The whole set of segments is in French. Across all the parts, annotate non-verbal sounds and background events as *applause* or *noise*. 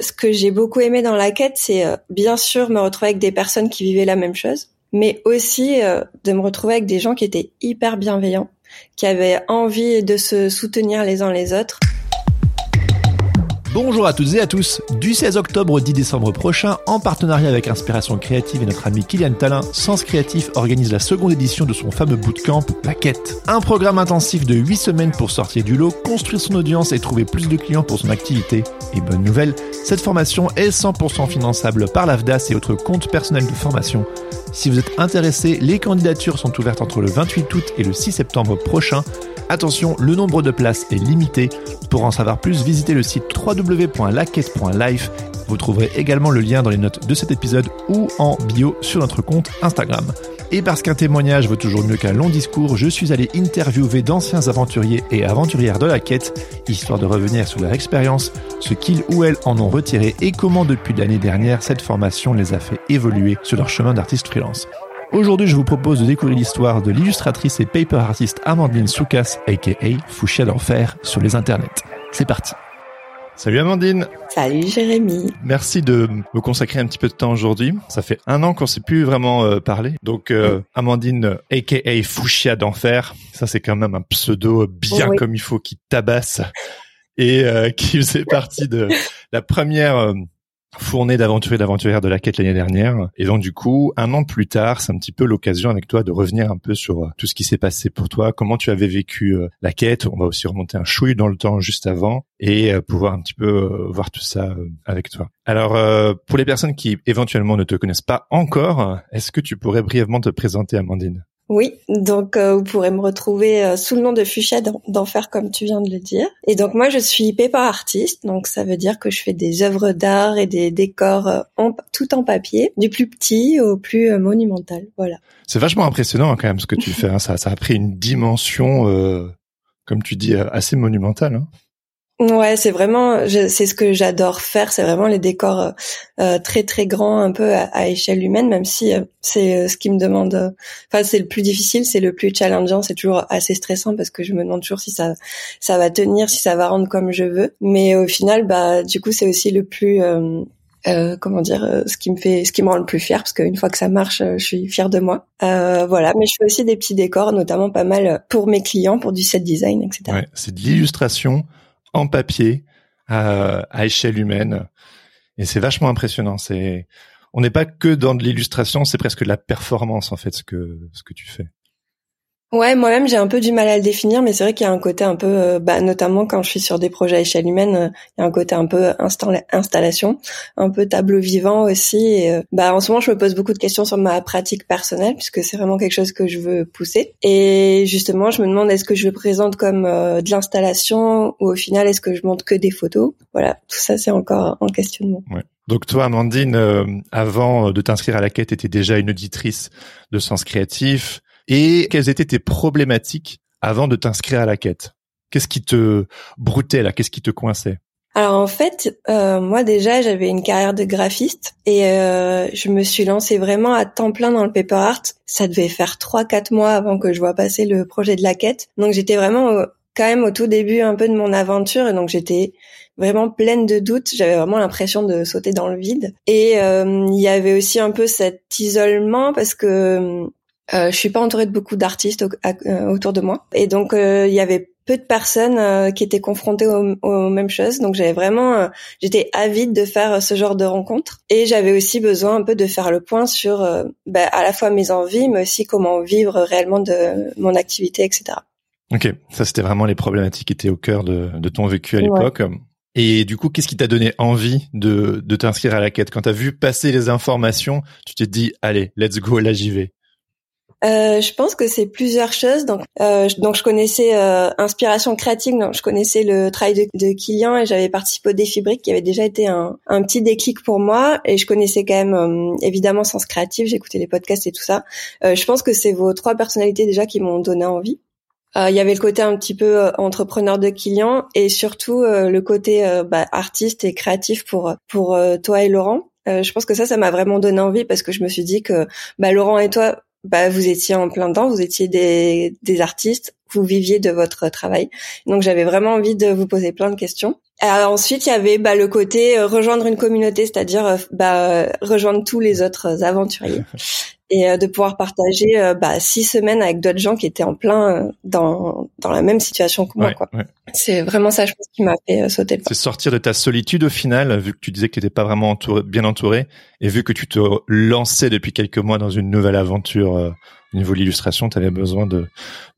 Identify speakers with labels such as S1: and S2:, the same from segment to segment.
S1: Ce que j'ai beaucoup aimé dans la quête, c'est bien sûr me retrouver avec des personnes qui vivaient la même chose, mais aussi de me retrouver avec des gens qui étaient hyper bienveillants, qui avaient envie de se soutenir les uns les autres.
S2: Bonjour à toutes et à tous. Du 16 octobre au 10 décembre prochain, en partenariat avec Inspiration Créative et notre ami Kylian Talin, Sens Créatif organise la seconde édition de son fameux bootcamp, La Quête. Un programme intensif de 8 semaines pour sortir du lot, construire son audience et trouver plus de clients pour son activité. Et bonne nouvelle, cette formation est 100% finançable par l'AFDAS et autres comptes personnels de formation. Si vous êtes intéressé, les candidatures sont ouvertes entre le 28 août et le 6 septembre prochain. Attention, le nombre de places est limité. Pour en savoir plus, visitez le site www.laquette.life. Vous trouverez également le lien dans les notes de cet épisode ou en bio sur notre compte Instagram. Et parce qu'un témoignage vaut toujours mieux qu'un long discours, je suis allé interviewer d'anciens aventuriers et aventurières de la quête, histoire de revenir sur leur expérience, ce qu'ils ou elles en ont retiré et comment depuis l'année dernière cette formation les a fait évoluer sur leur chemin d'artiste freelance. Aujourd'hui, je vous propose de découvrir l'histoire de l'illustratrice et paper artiste Amandine Soukas, aka Fouchia d'enfer, sur les internets. C'est parti. Salut Amandine.
S1: Salut Jérémy.
S2: Merci de me consacrer un petit peu de temps aujourd'hui. Ça fait un an qu'on s'est plus vraiment euh, parlé. Donc euh, Amandine, aka Fouchia d'enfer, ça c'est quand même un pseudo bien comme il faut qui tabasse et euh, qui faisait partie de la première fournée d'aventuriers d'aventurières de la quête l'année dernière. Et donc du coup, un an plus tard, c'est un petit peu l'occasion avec toi de revenir un peu sur euh, tout ce qui s'est passé pour toi, comment tu avais vécu euh, la quête? On va aussi remonter un chouille dans le temps juste avant et euh, pouvoir un petit peu voir tout ça avec toi. Alors, pour les personnes qui éventuellement ne te connaissent pas encore, est-ce que tu pourrais brièvement te présenter, Amandine?
S1: Oui, donc euh, vous pourrez me retrouver euh, sous le nom de Fuchsia d'enfer comme tu viens de le dire. Et donc moi je suis paper artiste, donc ça veut dire que je fais des œuvres d'art et des décors euh, en, tout en papier, du plus petit au plus monumental. Voilà.
S2: C'est vachement impressionnant hein, quand même ce que tu fais. Hein. Ça, ça a pris une dimension, comme tu dis, assez monumentale. Hein.
S1: Ouais, c'est vraiment, c'est ce que j'adore faire. C'est vraiment les décors euh, euh, très très grands, un peu à, échelle humaine, même si euh, c'est ce qui me demande. Enfin, c'est le plus difficile, c'est le plus challengeant. C'est toujours assez stressant parce que je me demande toujours si ça ça va tenir, si ça va rendre comme je veux. Mais au final, bah du coup, c'est aussi le plus comment dire, ce qui me fait, ce qui me rend le plus fier, parce qu'une fois que ça marche, je suis fière de moi. voilà, mais je fais aussi des petits décors, notamment pas mal pour mes clients, pour du set design, etc.
S2: Ouais, c'est de l'illustration en papier à, à échelle humaine. Et c'est vachement impressionnant. C'est, on n'est pas que dans de l'illustration, c'est presque de la performance en fait ce que ce que tu fais.
S1: Ouais, moi-même j'ai un peu du mal à le définir, mais c'est vrai qu'il y a un côté un peu, euh, bah, notamment quand je suis sur des projets à échelle humaine, euh, il y a un côté un peu installation, un peu tableau vivant aussi. Euh, bah, en ce moment, je me pose beaucoup de questions sur ma pratique personnelle, puisque c'est vraiment quelque chose que je veux pousser. Et justement, je me demande est-ce que je le présente comme de l'installation ou au final est-ce que je montre que des photos? Voilà, tout ça c'est encore en questionnement.
S2: Ouais. Donc toi, Amandine, avant de t'inscrire à la quête, étais déjà une auditrice de Sens Créatif et quelles étaient tes problématiques avant de t'inscrire à la quête? Qu'est-ce qui te broutait là? Qu'est-ce qui te coinçait?
S1: Alors en fait, euh, moi déjà j'avais une carrière de graphiste et euh, je me suis lancée vraiment à temps plein dans le paper art. Ça devait faire trois quatre mois avant que je vois passer le projet de la quête. Donc j'étais vraiment quand même au tout début un peu de mon aventure et donc j'étais vraiment pleine de doutes. J'avais vraiment l'impression de sauter dans le vide. Et euh, il y avait aussi un peu cet isolement parce que euh, je suis pas entourée de beaucoup d'artistes euh, autour de moi, et donc euh, il y avait peu de personnes euh, qui étaient confrontées aux, mêmes choses. Donc j'avais vraiment, j'étais avide de faire ce genre de rencontres, et j'avais aussi besoin un peu de faire le point sur bah, à la fois mes envies, mais aussi comment vivre réellement de mon activité, etc.
S2: Ok, ça c'était vraiment les problématiques qui étaient au cœur de, de ton vécu à l'époque. Et du coup, qu'est-ce qui t'a donné envie de, de t'inscrire à la quête? Quand t'as vu passer les informations, tu t'es dit, allez, let's go, là j'y vais.
S1: Euh, je pense que c'est plusieurs choses. Donc, euh, donc je connaissais euh, Inspiration Créative, donc je connaissais le travail de, de Kilian et j'avais participé au défi Brick qui avait déjà été un, un, petit déclic pour moi. Et je connaissais quand même euh, évidemment Sens Créatif, j'écoutais les podcasts et tout ça. Euh, je pense que c'est vos trois personnalités déjà qui m'ont donné envie. Il y avait le côté un petit peu entrepreneur de Kilian et surtout le côté bah, artiste et créatif pour pour toi et Laurent. je pense que ça, ça m'a vraiment donné envie parce que je me suis dit que bah, Laurent et toi, bah vous étiez en plein temps, vous étiez des, des artistes, vous viviez de votre travail. Donc j'avais vraiment envie de vous poser plein de questions. Euh, ensuite, il y avait bah, le côté euh, rejoindre une communauté, c'est-à-dire euh, bah, rejoindre tous les autres aventuriers *laughs* et de pouvoir partager bah, six semaines avec d'autres gens qui étaient en plein dans dans la même situation que moi. quoi. C'est vraiment ça, je pense, qui m'a fait sauter le pas.
S2: C'est sortir de ta solitude au final, vu que tu disais que tu n'étais pas vraiment entouré, bien entouré, et vu que tu te lançais depuis quelques mois dans une nouvelle aventure au niveau de l'illustration, tu avais besoin de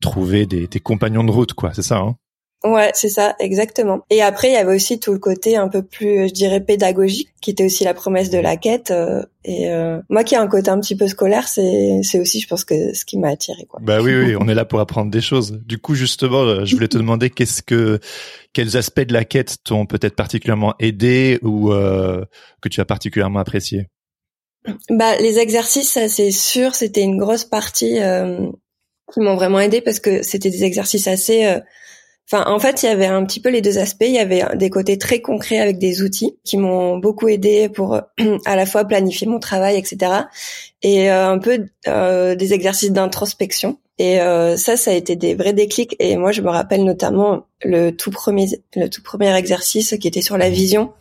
S2: trouver des, des compagnons de route, quoi. C'est ça, hein?
S1: Ouais, c'est ça, exactement. Et après, il y avait aussi tout le côté un peu plus, je dirais, pédagogique, qui était aussi la promesse de la quête. Euh, et euh, moi, qui ai un côté un petit peu scolaire, c'est c'est aussi, je pense que ce qui m'a attiré. Quoi.
S2: Bah oui, oui, on est là pour apprendre des choses. Du coup, justement, euh, je voulais te *laughs* demander qu'est-ce que, quels aspects de la quête t'ont peut-être particulièrement aidé ou que tu as particulièrement apprécié?
S1: Bah, les exercices, ça c'est sûr, c'était une grosse partie qui m'ont vraiment aidé parce que c'était des exercices assez Enfin, en fait, il y avait un petit peu les deux aspects. Il y avait des côtés très concrets avec des outils qui m'ont beaucoup aidé pour *clears throat* à la fois planifier mon travail, etc. Et euh, un peu euh, des exercices d'introspection. Et euh, ça, ça a été des vrais déclics. Et moi, je me rappelle notamment le tout premier, le tout premier exercice qui était sur la vision.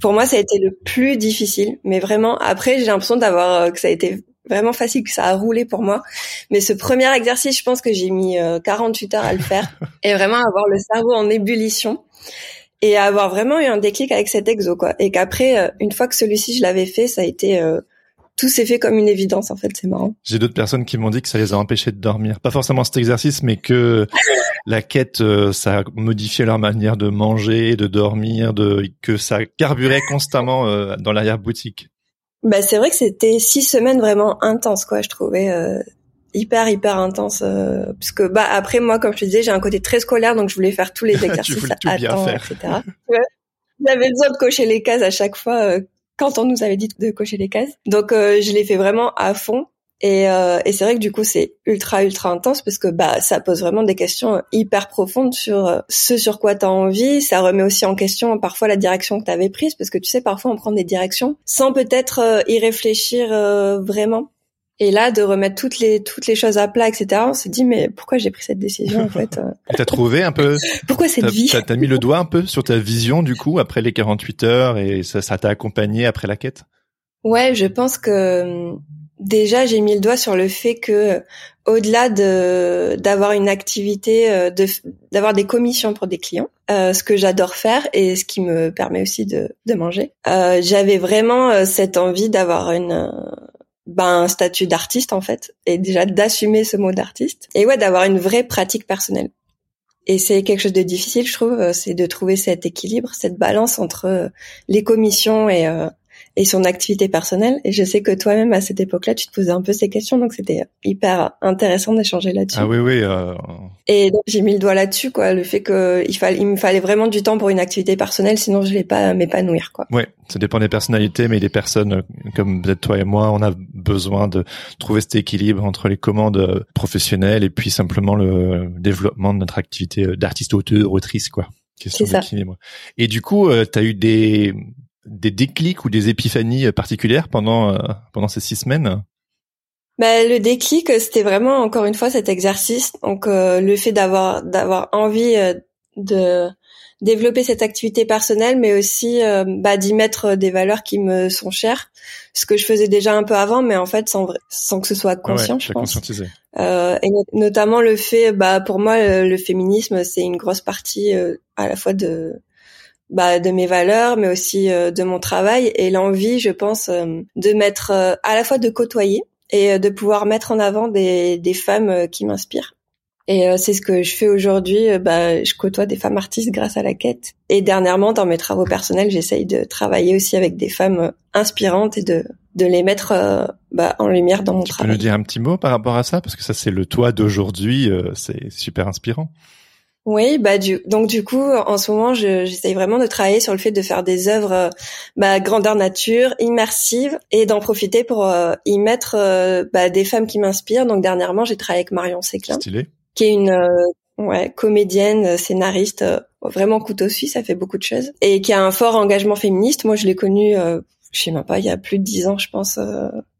S1: Pour moi, ça a été le plus difficile. Mais vraiment, après, j'ai l'impression d'avoir que ça a été vraiment facile, que ça a roulé pour moi. Mais ce premier exercice, je pense que j'ai mis 48 euh, heures à le faire *laughs* et vraiment avoir le cerveau en ébullition et avoir vraiment eu un déclic avec cet exo quoi. Et qu'après, euh, une fois que celui-ci je l'avais fait, ça a été euh, tout s'est fait comme une évidence en fait, c'est marrant.
S2: J'ai d'autres personnes qui m'ont dit que ça les a empêchés de dormir. Pas forcément cet exercice, mais que *laughs* la quête, ça a modifié leur manière de manger, de dormir, de que ça carburait constamment dans l'arrière-boutique.
S1: Bah c'est vrai que c'était six semaines vraiment intenses quoi, je trouvais euh, hyper hyper intense euh, parce que bah après moi comme je te disais j'ai un côté très scolaire donc je voulais faire tous les *laughs* exercices à temps etc. J'avais besoin de cocher les cases à chaque fois euh, quand on nous avait dit de cocher les cases. Donc euh, je l'ai fait vraiment à fond et, euh, et c'est vrai que du coup c'est ultra ultra intense parce que bah ça pose vraiment des questions hyper profondes sur euh, ce sur quoi tu as envie. Ça remet aussi en question parfois la direction que tu avais prise parce que tu sais parfois on prend des directions sans peut-être euh, y réfléchir vraiment. Et là de remettre toutes les toutes les choses à plat etc. On s'est dit mais pourquoi j'ai pris cette décision en fait *laughs*
S2: T'as trouvé un peu *laughs*
S1: Pourquoi cette vie
S2: T'as mis le doigt un peu sur ta vision du coup après les 48 heures et ça ça t'a accompagné après la quête?
S1: Ouais, je pense que Déjà, j'ai mis le doigt sur le fait que, au-delà de d'avoir une activité, euh, de d'avoir des commissions pour des clients, euh, ce que j'adore faire et ce qui me permet aussi de de manger, euh, j'avais vraiment euh, cette envie d'avoir une euh, ben, un statut d'artiste en fait, et déjà d'assumer ce mot d'artiste, et ouais, d'avoir une vraie pratique personnelle. Et c'est quelque chose de difficile, je trouve, c'est de trouver cet équilibre, cette balance entre les commissions et, et son activité personnelle. Et je sais que toi-même à cette époque-là, tu te posais un peu ces questions, donc c'était hyper intéressant d'échanger là-dessus.
S2: Ah oui, oui. Euh...
S1: Et donc j'ai mis le doigt là-dessus, quoi, le fait que il fallait, il me fallait vraiment du temps pour une activité personnelle, sinon je vais pas m'épanouir, quoi.
S2: Ouais, ça dépend des personnalités, mais des personnes euh, comme peut-être toi et moi, on a besoin de trouver cet équilibre entre les commandes euh, professionnelles et puis simplement le développement de notre activité euh, d'artiste auteur autrice, quoi.
S1: C'est ça.
S2: Et du coup, euh, tu as eu des des déclics ou des épiphanies particulières pendant euh, pendant ces six semaines?
S1: Bah, le déclic, c'était vraiment encore une fois cet exercice. Donc euh, le fait d'avoir d'avoir envie euh, de développer cette activité personnelle, mais aussi bah, d'y mettre des valeurs qui me sont chères, ce que je faisais déjà un peu avant, mais en fait sans sans que ce soit conscient, je pense. et notamment le fait, bah pour moi, le, le féminisme, c'est une grosse partie à la fois de bah, de mes valeurs, mais aussi euh, de mon travail et l'envie, je pense, euh, de mettre euh, à la fois de côtoyer et de pouvoir mettre en avant des, des femmes qui m'inspirent. Et c'est ce que je fais aujourd'hui. Bah, je côtoie des femmes artistes grâce à la quête. Et dernièrement, dans mes travaux personnels, j'essaye de travailler aussi avec des femmes inspirantes et de de les mettre bah, en lumière dans mon travail.
S2: Tu peux nous dire un petit mot par rapport à ça? Parce que ça c'est le toi d'aujourd'hui, c'est super inspirant.
S1: Oui, bah du donc du coup en ce moment j'essaye vraiment de travailler sur le fait de faire des œuvres euh, bah, grandeur nature, immersives et d'en profiter pour euh, y mettre euh, bah, des femmes qui m'inspirent. Donc dernièrement j'ai travaillé avec Marion Séclin, qui est une ouais comédienne, scénariste, vraiment couteau suisse, ça fait beaucoup de choses et qui a un fort engagement féministe. Moi je l'ai connue, je sais même pas, il y a plus de dix ans je pense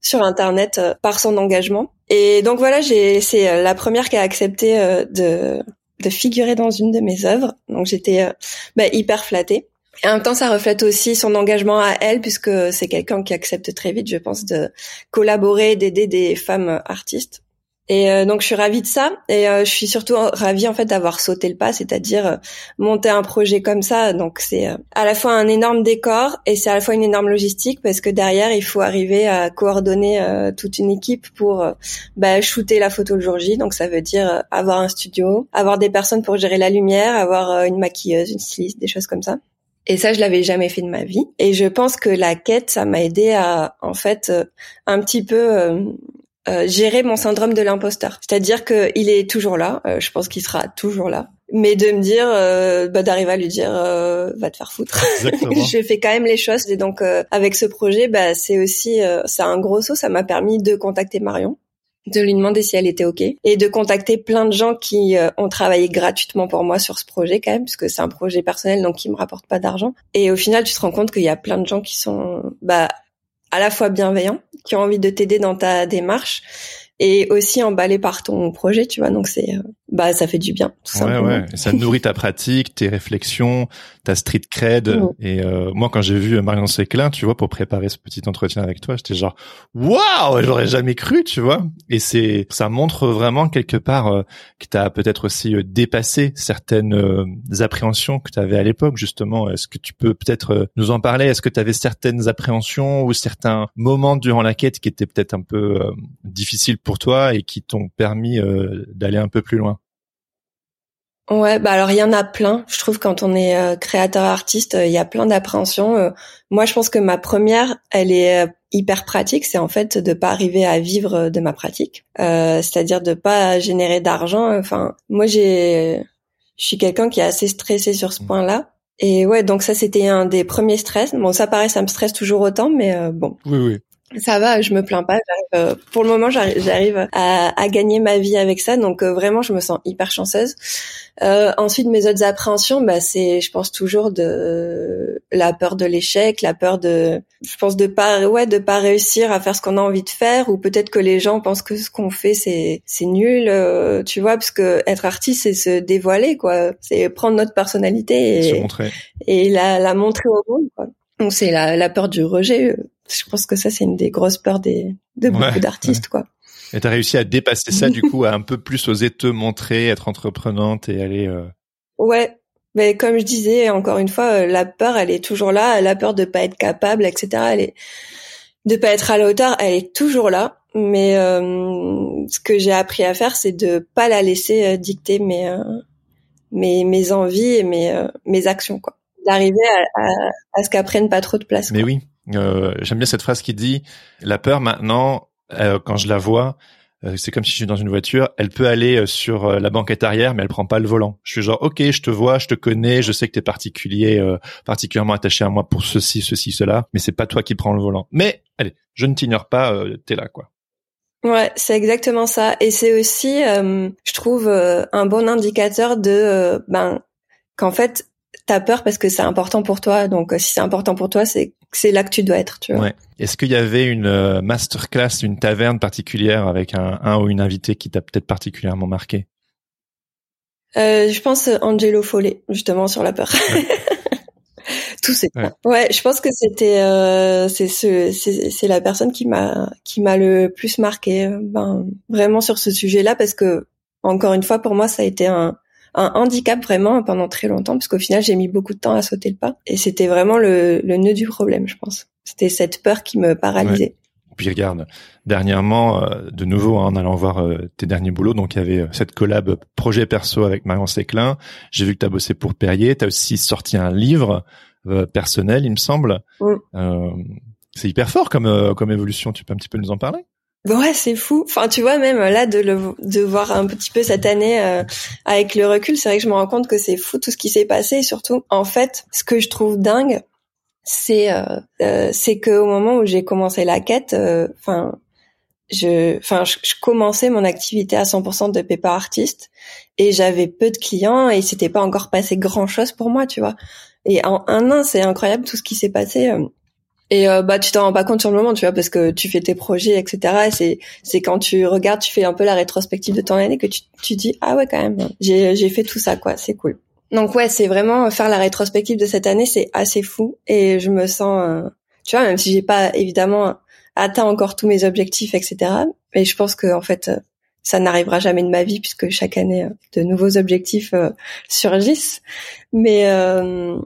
S1: sur internet par son engagement Et donc voilà, j'ai c'est la première qui a accepté de de figurer dans une de mes œuvres. Donc j'étais bah, hyper flattée. Et en même temps, ça reflète aussi son engagement à elle, puisque c'est quelqu'un qui accepte très vite, je pense, de collaborer, d'aider des femmes artistes. Et euh, donc je suis ravie de ça et euh, je suis surtout ravie en fait d'avoir sauté le pas, c'est-à-dire euh, monter un projet comme ça. Donc c'est à la fois un énorme décor et c'est à la fois une énorme logistique parce que derrière il faut arriver à coordonner toute une équipe pour bah, shooter la photo le jour J. Donc ça veut dire avoir un studio, avoir des personnes pour gérer la lumière, avoir une maquilleuse, une styliste, des choses comme ça. Et ça, je l'avais jamais fait de ma vie. Et je pense que la quête, ça m'a aidé à, en fait, un petit peu euh, gérer mon syndrome de l'imposteur. C'est-à-dire qu'il est toujours là, euh, je pense qu'il sera toujours là. Mais de me dire, euh, bah, d'arriver à lui dire, va te faire foutre. *laughs* je fais quand même les choses. Et donc, avec ce projet, bah, c'est aussi, c'est un gros saut. Ça m'a permis de contacter Marion de lui demander si elle était ok et de contacter plein de gens qui ont travaillé gratuitement pour moi sur ce projet quand même puisque c'est un projet personnel donc qui me rapporte pas d'argent et au final tu te rends compte qu'il y a plein de gens qui sont bah à la fois bienveillants, qui ont envie de t'aider dans ta démarche et aussi emballé par ton projet, tu vois. Donc c'est euh, bah ça fait du bien tout ouais, Ouais,
S2: ça nourrit ta pratique, tes réflexions, ta street cred. Et euh, moi, quand j'ai vu Marion Séclin, tu vois, pour préparer ce petit entretien avec toi, j'étais genre waouh, j'aurais jamais cru, tu vois. Et c'est ça montre vraiment quelque part euh, que tu as peut-être aussi euh, dépassé certaines appréhensions que tu avais à l'époque justement. Est-ce que tu peux peut-être nous en parler? Est-ce que tu avais certaines appréhensions ou certains moments durant la quête qui étaient peut-être un peu difficiles pour toi et qui t'ont permis d'aller un peu plus loin
S1: Ouais, bah alors il y en a plein. Je trouve quand on est euh, créateur artiste, euh, il y a plein d'appréhensions. Euh, moi, je pense que ma première, elle est hyper pratique, c'est en fait de pas arriver à vivre de ma pratique, c'est-à-dire de pas générer d'argent. Enfin, moi j'ai, je suis quelqu'un qui est assez stressé sur ce mmh. point-là. Et ouais, donc ça c'était un des premiers stress. Bon, ça paraît, ça me stresse toujours autant, mais bon.
S2: Oui, oui.
S1: Ça va, je me plains pas. Euh, pour le moment, j'arrive à, à, gagner ma vie avec ça, donc euh, vraiment, je me sens hyper chanceuse. Euh, ensuite, mes autres appréhensions, bah, c'est, je pense toujours de la peur de l'échec, la peur de, je pense de pas, ouais, de pas réussir à faire ce qu'on a envie de faire, ou peut-être que les gens pensent que ce qu'on fait c'est c'est nul, euh, tu vois, parce que être artiste, c'est se dévoiler, quoi. C'est prendre notre personnalité et, et la, la montrer au monde, quoi. Donc c'est la, la peur du rejet je pense que ça c'est une des grosses peurs des de beaucoup d'artistes quoi.
S2: Et t'as réussi à dépasser ça du *laughs* coup, à un peu plus oser te montrer, être entreprenante et aller. Euh...
S1: Ouais, mais comme je disais encore une fois, euh, la peur elle est toujours là, la peur de pas être capable, etc. Elle est de pas être à la hauteur, elle est toujours là. Mais euh, ce que j'ai appris à faire, c'est de pas la laisser euh, dicter mes euh, mes mes envies et mes mes actions quoi. D'arriver à, à, à ce qu'elles prennent pas trop de place.
S2: Mais oui, euh, j'aime bien cette phrase qui dit la peur maintenant, euh, quand je la vois, euh, c'est comme si je suis dans une voiture, elle peut aller sur la banquette arrière, mais elle prend pas le volant. Je suis genre, ok, je te vois, je te connais, je sais que tu es particulier, particulièrement attaché à moi pour ceci, ceci, cela, mais c'est pas toi qui prends le volant. Mais allez, je ne t'ignore pas, euh, t'es là, quoi.
S1: Ouais, c'est exactement ça. Et c'est aussi, je trouve, un bon indicateur de, ben, qu'en fait, t'as peur parce que c'est important pour toi. Donc, si c'est important pour toi, c'est c'est là que tu dois être, tu vois. Ouais.
S2: Est-ce qu'il y avait une euh, masterclass, une taverne particulière avec un, un ou une invitée qui t'a peut-être particulièrement marqué?
S1: Euh, Je pense Angelo Follet, justement sur la peur. *laughs* Tout c'est ouais. ouais. je pense que c'était euh, c'est ce c'est la personne qui m'a qui m'a le plus marqué ben vraiment sur ce sujet-là parce que encore une fois pour moi ça a été un un handicap vraiment pendant très longtemps, parce qu'au final, j'ai mis beaucoup de temps à sauter le pas. Et c'était vraiment le, le nœud du problème, je pense. C'était cette peur qui me paralysait.
S2: Puis regarde, dernièrement, euh, de nouveau, hein, en allant voir euh, tes derniers boulots, donc il y avait euh, cette collab projet perso avec Marion Séclin. J'ai vu que tu as bossé pour Perrier. Tu as aussi sorti un livre personnel, il me semble. c'est hyper fort comme, comme évolution. Tu peux un petit peu nous en parler?
S1: Ouais, c'est fou. Enfin, tu vois, même là, de, le, de voir un petit peu cette année euh, avec le recul, c'est vrai que je me rends compte que c'est fou tout ce qui s'est passé. Et surtout, en fait, ce que je trouve dingue, c'est euh, euh, c'est que au moment où j'ai commencé la quête, euh, enfin, je, enfin, je, commençais mon activité à 100% de paper artiste et j'avais peu de clients et c'était pas encore passé grand chose pour moi, tu vois. Et en un an, c'est incroyable tout ce qui s'est passé Et euh, bah tu t'en rends pas compte sur le moment, tu vois, parce que tu fais tes projets, etc. Et c'est c'est quand tu regardes, tu fais un peu la rétrospective de ton année que tu tu dis ah ouais quand même, j'ai j'ai fait tout ça quoi, c'est cool. Donc ouais, c'est vraiment faire la rétrospective de cette année, c'est assez fou et je me sens, euh, tu vois, même si j'ai pas évidemment atteint encore tous mes objectifs, etc. Mais je pense que en fait, ça n'arrivera jamais de ma vie puisque chaque année euh, de nouveaux objectifs euh, surgissent. Mais euh,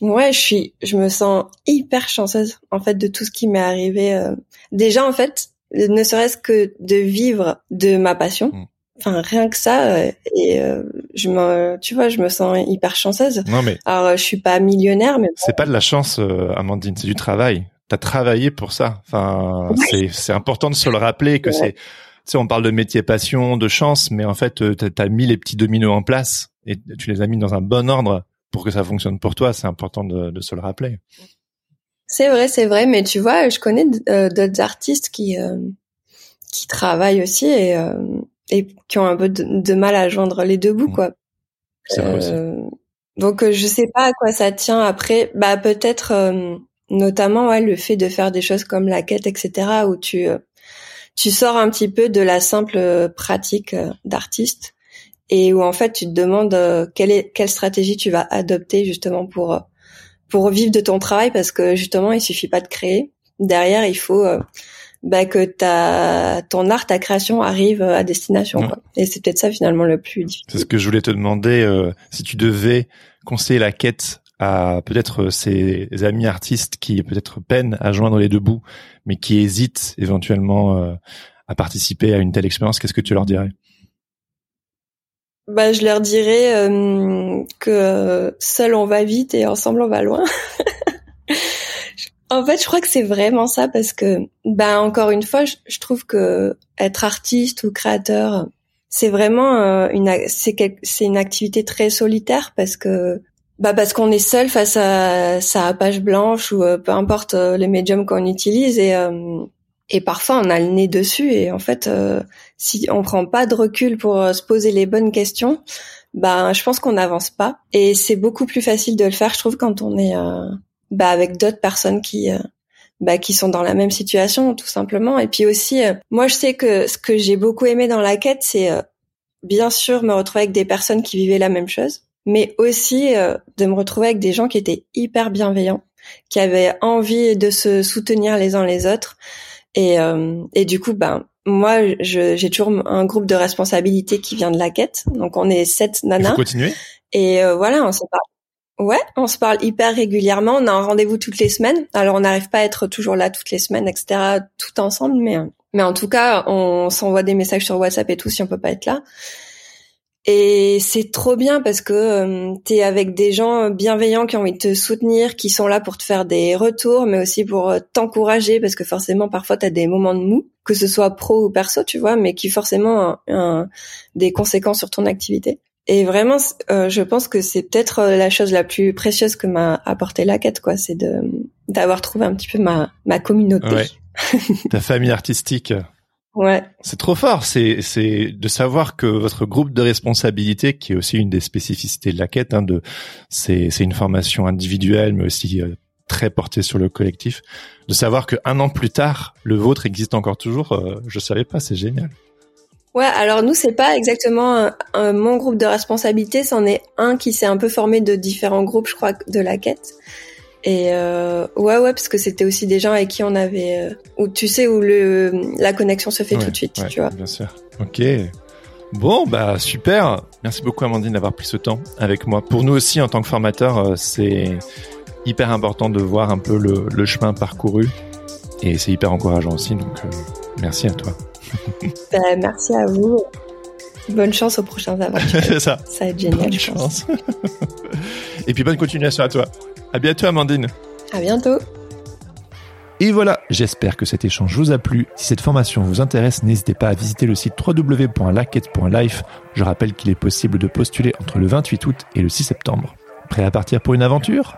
S1: ouais, je suis, je me sens hyper chanceuse en fait de tout ce qui m'est arrivé. Euh. Déjà en fait, ne serait-ce que de vivre de ma passion. Mm. Enfin rien que ça et je me, tu vois, je me sens hyper chanceuse.
S2: Non mais
S1: alors je suis pas millionnaire, mais
S2: c'est pas de la chance, Amandine, c'est du travail. T'as travaillé pour ça. Enfin, c'est c'est important de se le rappeler que c'est sais, on parle de métier passion, de chance, mais en fait, euh, tu as mis les petits dominos en place et tu les as mis dans un bon ordre pour que ça fonctionne pour toi. C'est important de, de, se le rappeler.
S1: C'est vrai, c'est vrai, mais tu vois, je connais euh, d'autres artistes qui euh, qui travaillent aussi et, et qui ont un peu de, mal à joindre les deux bouts, mmh. quoi.
S2: C'est vrai aussi.
S1: Donc je sais pas à quoi ça tient après. Bah peut-être notamment ouais le fait de faire des choses comme la quête, etc. où tu tu sors un petit peu de la simple pratique euh, d'artiste et où en fait tu te demandes euh, quelle est quelle stratégie tu vas adopter justement pour euh, pour vivre de ton travail parce que justement il suffit pas de créer. Derrière il faut bah, que ta ton art ta création arrive à destination quoi. et c'est peut-être ça finalement le plus difficile.
S2: C'est ce que je voulais te demander si tu devais conseiller la quête à peut-être ces amis artistes qui peut-être peinent à joindre les deux bouts, mais qui hésitent éventuellement euh, à participer à une telle expérience, qu'est-ce que tu leur dirais?
S1: Bah, je leur dirais euh, que seul on va vite et ensemble on va loin. *laughs* en fait, je crois que c'est vraiment ça parce que, bah, encore une fois, je, trouve que être artiste ou créateur, c'est vraiment euh, une, c'est c'est une activité très solitaire parce que bah parce qu'on est seul face à sa page blanche ou euh, peu importe euh, les médiums qu'on utilise et euh, et parfois on a le nez dessus et en fait si on prend pas de recul pour se poser les bonnes questions, bah je pense qu'on n'avance pas et c'est beaucoup plus facile de le faire je trouve quand on est bah avec d'autres personnes qui bah, qui sont dans la même situation tout simplement. Et puis aussi moi je sais que ce que j'ai beaucoup aimé dans la quête c'est bien sûr me retrouver avec des personnes qui vivaient la même chose mais aussi euh, de me retrouver avec des gens qui étaient hyper bienveillants, qui avaient envie de se soutenir les uns les autres. Et, euh, et du coup, ben moi, j'ai toujours un groupe de responsabilité qui vient de la quête. Donc on est sept nanas.
S2: continuer.
S1: Et euh, voilà, on se parle. Ouais, on se parle hyper régulièrement. On a un rendez-vous toutes les semaines. Alors on n'arrive pas à être toujours là toutes les semaines, etc. Tout ensemble, mais mais en tout cas, on s'envoie des messages sur WhatsApp et tout si on peut pas être là. Et c'est trop bien parce que euh, tu es avec des gens bienveillants qui ont envie de te soutenir, qui sont là pour te faire des retours, mais aussi pour euh, t'encourager parce que forcément parfois tu as des moments de mou, que ce soit pro ou perso, tu vois, mais qui forcément ont des conséquences sur ton activité. Et vraiment, euh, je pense que c'est peut-être la chose la plus précieuse que m'a apporté la quête, quoi. C'est de d'avoir trouvé un petit peu ma ma communauté. *laughs*
S2: Ta famille artistique.
S1: Ouais.
S2: C'est trop fort. C'est c'est de savoir que votre groupe de responsabilité, qui est aussi une des spécificités de la quête, hein, de c'est c'est une formation individuelle, mais aussi euh, très portée sur le collectif. De savoir que un an plus tard, le vôtre existe encore toujours, euh, je savais pas. C'est génial.
S1: Ouais, alors nous c'est pas exactement un, mon groupe de responsabilité, c'en est un qui s'est un peu formé de différents groupes, je crois, de la quête. Et euh, ouais, ouais, parce que c'était aussi des gens avec qui on avait, euh, où tu sais où le la connexion se fait tout de suite, tu vois.
S2: Bien sûr. Ok. Bon, bah super. Merci beaucoup Amandine d'avoir pris ce temps avec moi. Pour nous aussi, en tant que formateur, euh, c'est hyper important de voir un peu le, le chemin parcouru et c'est hyper encourageant aussi. Donc euh, merci à toi. *laughs*
S1: bah, merci à vous. Bonne chance aux prochains *laughs* aventures.
S2: c'est ça.
S1: Ça va être génial,
S2: bonne
S1: je
S2: chance. *laughs* et puis bonne continuation à toi. À bientôt, Amandine.
S1: À bientôt.
S2: Et voilà, j'espère que cet échange vous a plu. Si cette formation vous intéresse, n'hésitez pas à visiter le site www.laquette.life. Je rappelle qu'il est possible de postuler entre le 28 août et le 6 septembre. Prêt à partir pour une aventure?